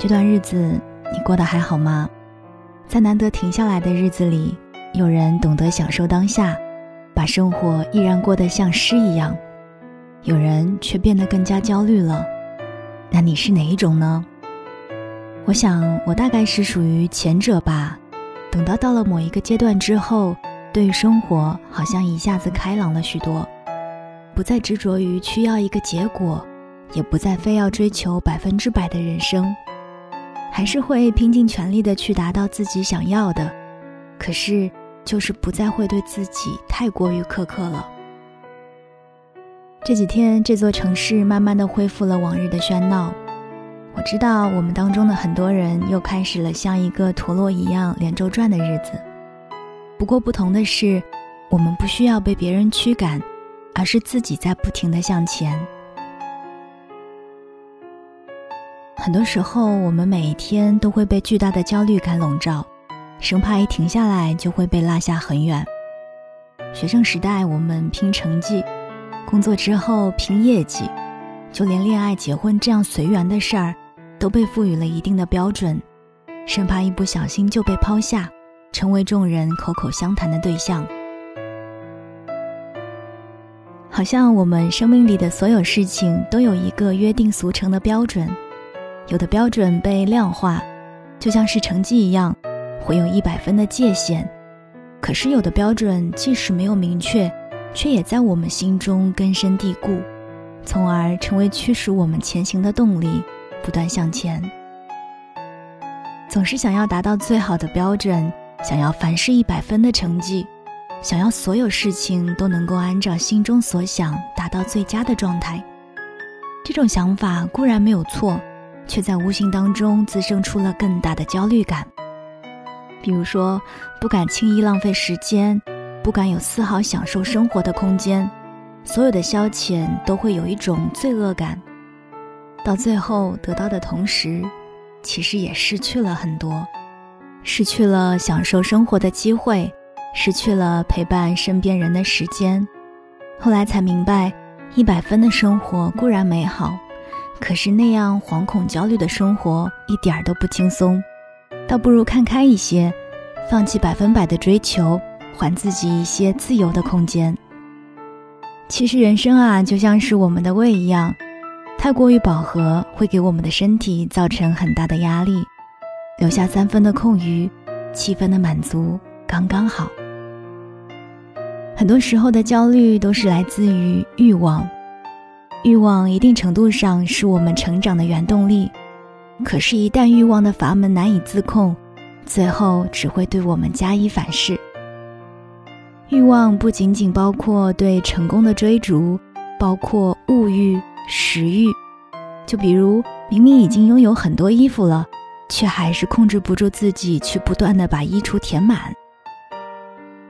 这段日子你过得还好吗？在难得停下来的日子里，有人懂得享受当下，把生活依然过得像诗一样；有人却变得更加焦虑了。那你是哪一种呢？我想，我大概是属于前者吧。等到到了某一个阶段之后，对于生活好像一下子开朗了许多，不再执着于需要一个结果，也不再非要追求百分之百的人生，还是会拼尽全力的去达到自己想要的。可是，就是不再会对自己太过于苛刻了。这几天，这座城市慢慢的恢复了往日的喧闹。我知道我们当中的很多人又开始了像一个陀螺一样连轴转的日子。不过不同的是，我们不需要被别人驱赶，而是自己在不停的向前。很多时候，我们每一天都会被巨大的焦虑感笼罩，生怕一停下来就会被落下很远。学生时代，我们拼成绩；工作之后拼业绩；就连恋爱、结婚这样随缘的事儿。都被赋予了一定的标准，生怕一不小心就被抛下，成为众人口口相谈的对象。好像我们生命里的所有事情都有一个约定俗成的标准，有的标准被量化，就像是成绩一样，会有一百分的界限。可是有的标准即使没有明确，却也在我们心中根深蒂固，从而成为驱使我们前行的动力。不断向前，总是想要达到最好的标准，想要凡事一百分的成绩，想要所有事情都能够按照心中所想达到最佳的状态。这种想法固然没有错，却在无形当中滋生出了更大的焦虑感。比如说，不敢轻易浪费时间，不敢有丝毫享受生活的空间，所有的消遣都会有一种罪恶感。到最后得到的同时，其实也失去了很多，失去了享受生活的机会，失去了陪伴身边人的时间。后来才明白，一百分的生活固然美好，可是那样惶恐焦虑的生活一点儿都不轻松。倒不如看开一些，放弃百分百的追求，还自己一些自由的空间。其实人生啊，就像是我们的胃一样。太过于饱和会给我们的身体造成很大的压力，留下三分的空余，七分的满足刚刚好。很多时候的焦虑都是来自于欲望，欲望一定程度上是我们成长的原动力，可是，一旦欲望的阀门难以自控，最后只会对我们加以反噬。欲望不仅仅包括对成功的追逐，包括物欲。食欲，就比如明明已经拥有很多衣服了，却还是控制不住自己去不断的把衣橱填满。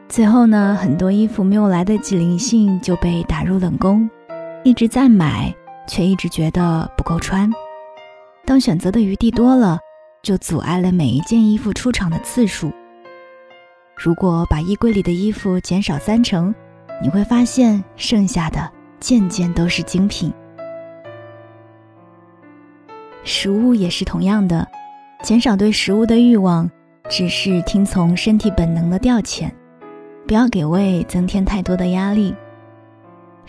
最后呢，很多衣服没有来得及灵性就被打入冷宫，一直在买，却一直觉得不够穿。当选择的余地多了，就阻碍了每一件衣服出场的次数。如果把衣柜里的衣服减少三成，你会发现剩下的件件都是精品。食物也是同样的，减少对食物的欲望，只是听从身体本能的调遣，不要给胃增添太多的压力。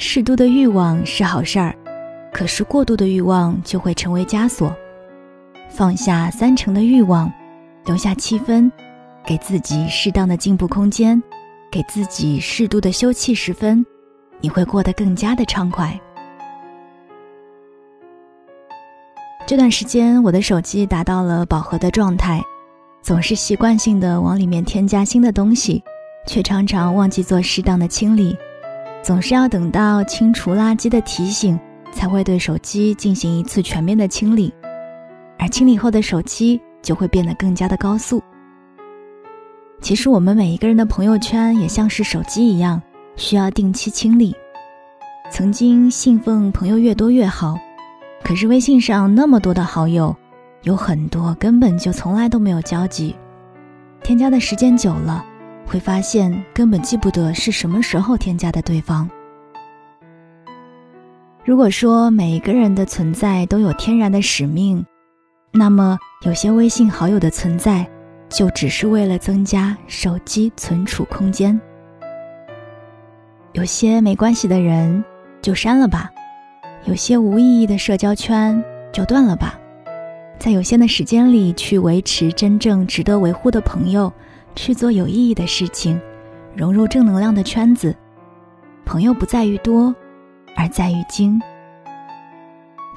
适度的欲望是好事儿，可是过度的欲望就会成为枷锁。放下三成的欲望，留下七分，给自己适当的进步空间，给自己适度的休憩时分，你会过得更加的畅快。这段时间，我的手机达到了饱和的状态，总是习惯性的往里面添加新的东西，却常常忘记做适当的清理，总是要等到清除垃圾的提醒，才会对手机进行一次全面的清理，而清理后的手机就会变得更加的高速。其实，我们每一个人的朋友圈也像是手机一样，需要定期清理。曾经信奉朋友越多越好。可是微信上那么多的好友，有很多根本就从来都没有交集。添加的时间久了，会发现根本记不得是什么时候添加的对方。如果说每一个人的存在都有天然的使命，那么有些微信好友的存在，就只是为了增加手机存储空间。有些没关系的人就删了吧，有些无意义的社交圈就断了吧，在有限的时间里去维持真正值得维护的朋友，去做有意义的事情，融入正能量的圈子。朋友不在于多，而在于精。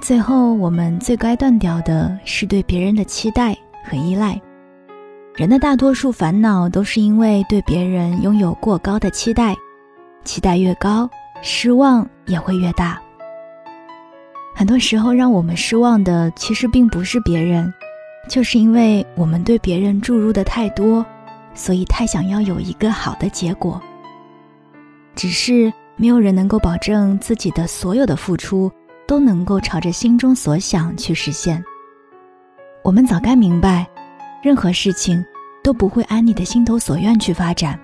最后，我们最该断掉的是对别人的期待和依赖。人的大多数烦恼都是因为对别人拥有过高的期待，期待越高，失望也会越大。很多时候，让我们失望的其实并不是别人，就是因为我们对别人注入的太多，所以太想要有一个好的结果。只是没有人能够保证自己的所有的付出。都能够朝着心中所想去实现。我们早该明白，任何事情都不会按你的心头所愿去发展，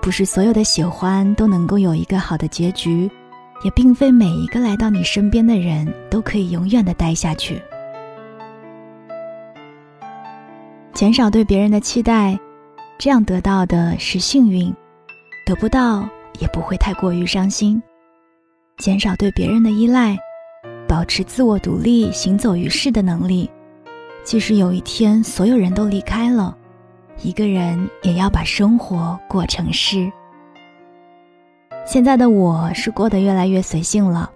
不是所有的喜欢都能够有一个好的结局，也并非每一个来到你身边的人都可以永远的待下去。减少对别人的期待，这样得到的是幸运，得不到也不会太过于伤心。减少对别人的依赖。保持自我独立、行走于世的能力，即使有一天所有人都离开了，一个人也要把生活过成诗。现在的我是过得越来越随性了，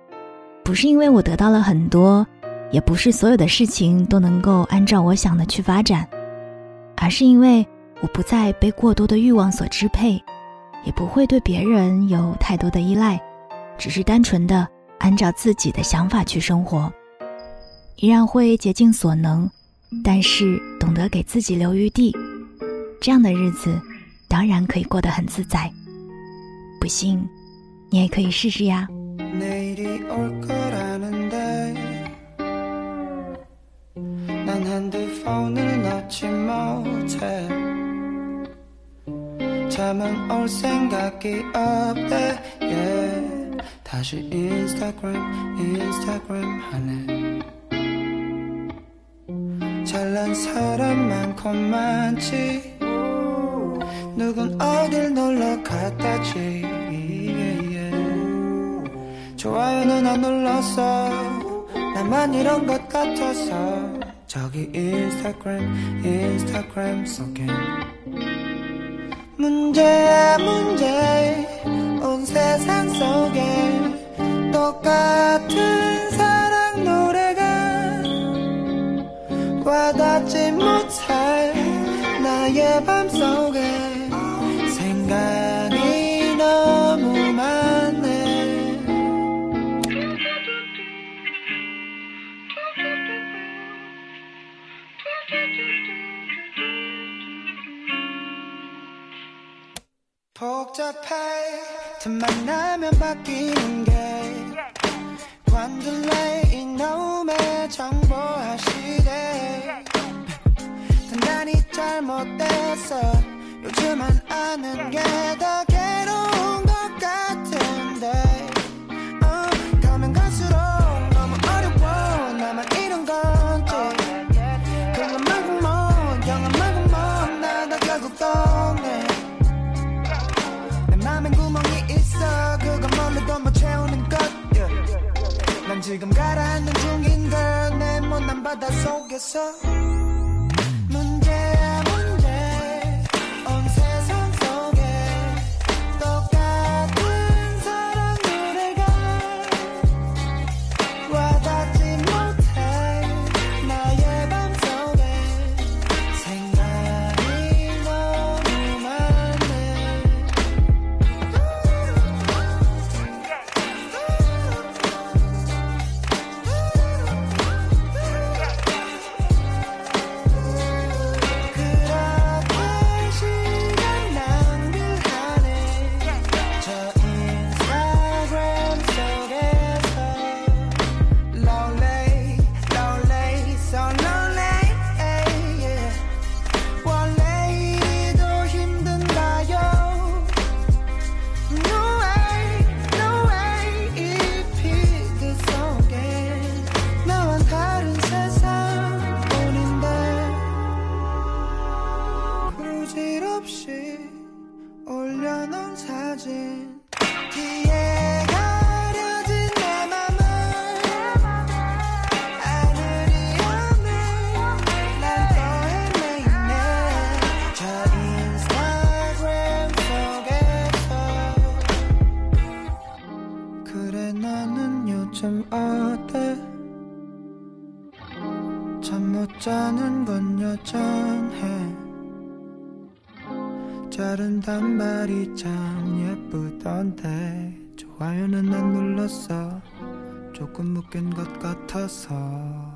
不是因为我得到了很多，也不是所有的事情都能够按照我想的去发展，而是因为我不再被过多的欲望所支配，也不会对别人有太多的依赖，只是单纯的。按照自己的想法去生活，依然会竭尽所能，但是懂得给自己留余地，这样的日子当然可以过得很自在。不信，你也可以试试呀。 다시 인스타그램 인스타그램 하네 잘난 사람 많고 많지 누군 어딜 놀러 갔다지좋아요는 안 눌렀어 나만 이런 것 같아서 저기 인스타그램 인스타그램 속엔 문제야 문제 온 세상 속에 똑같은 사랑 노래가 와닿지 못할 나의 밤 속에 생각 복잡해. 틈 만나면 바뀌는 게 관둘래 이놈의 정보화 시대. 단단히 잘못됐어 요즘은 아는 게 더 괴로운 것 같은데 That's all, o que 올려놓은 사진. 뒤에 가려진 내 맘을. 하늘이 없네 난또 헤매이네. 저 인스타그램 속에서. 그래 너는 요즘 어때? 잠 못 자는 건 여전해. 자른 단발이 참 예쁘던데. 좋아요는 안 눌렀어. 조금 묶인 것 같아서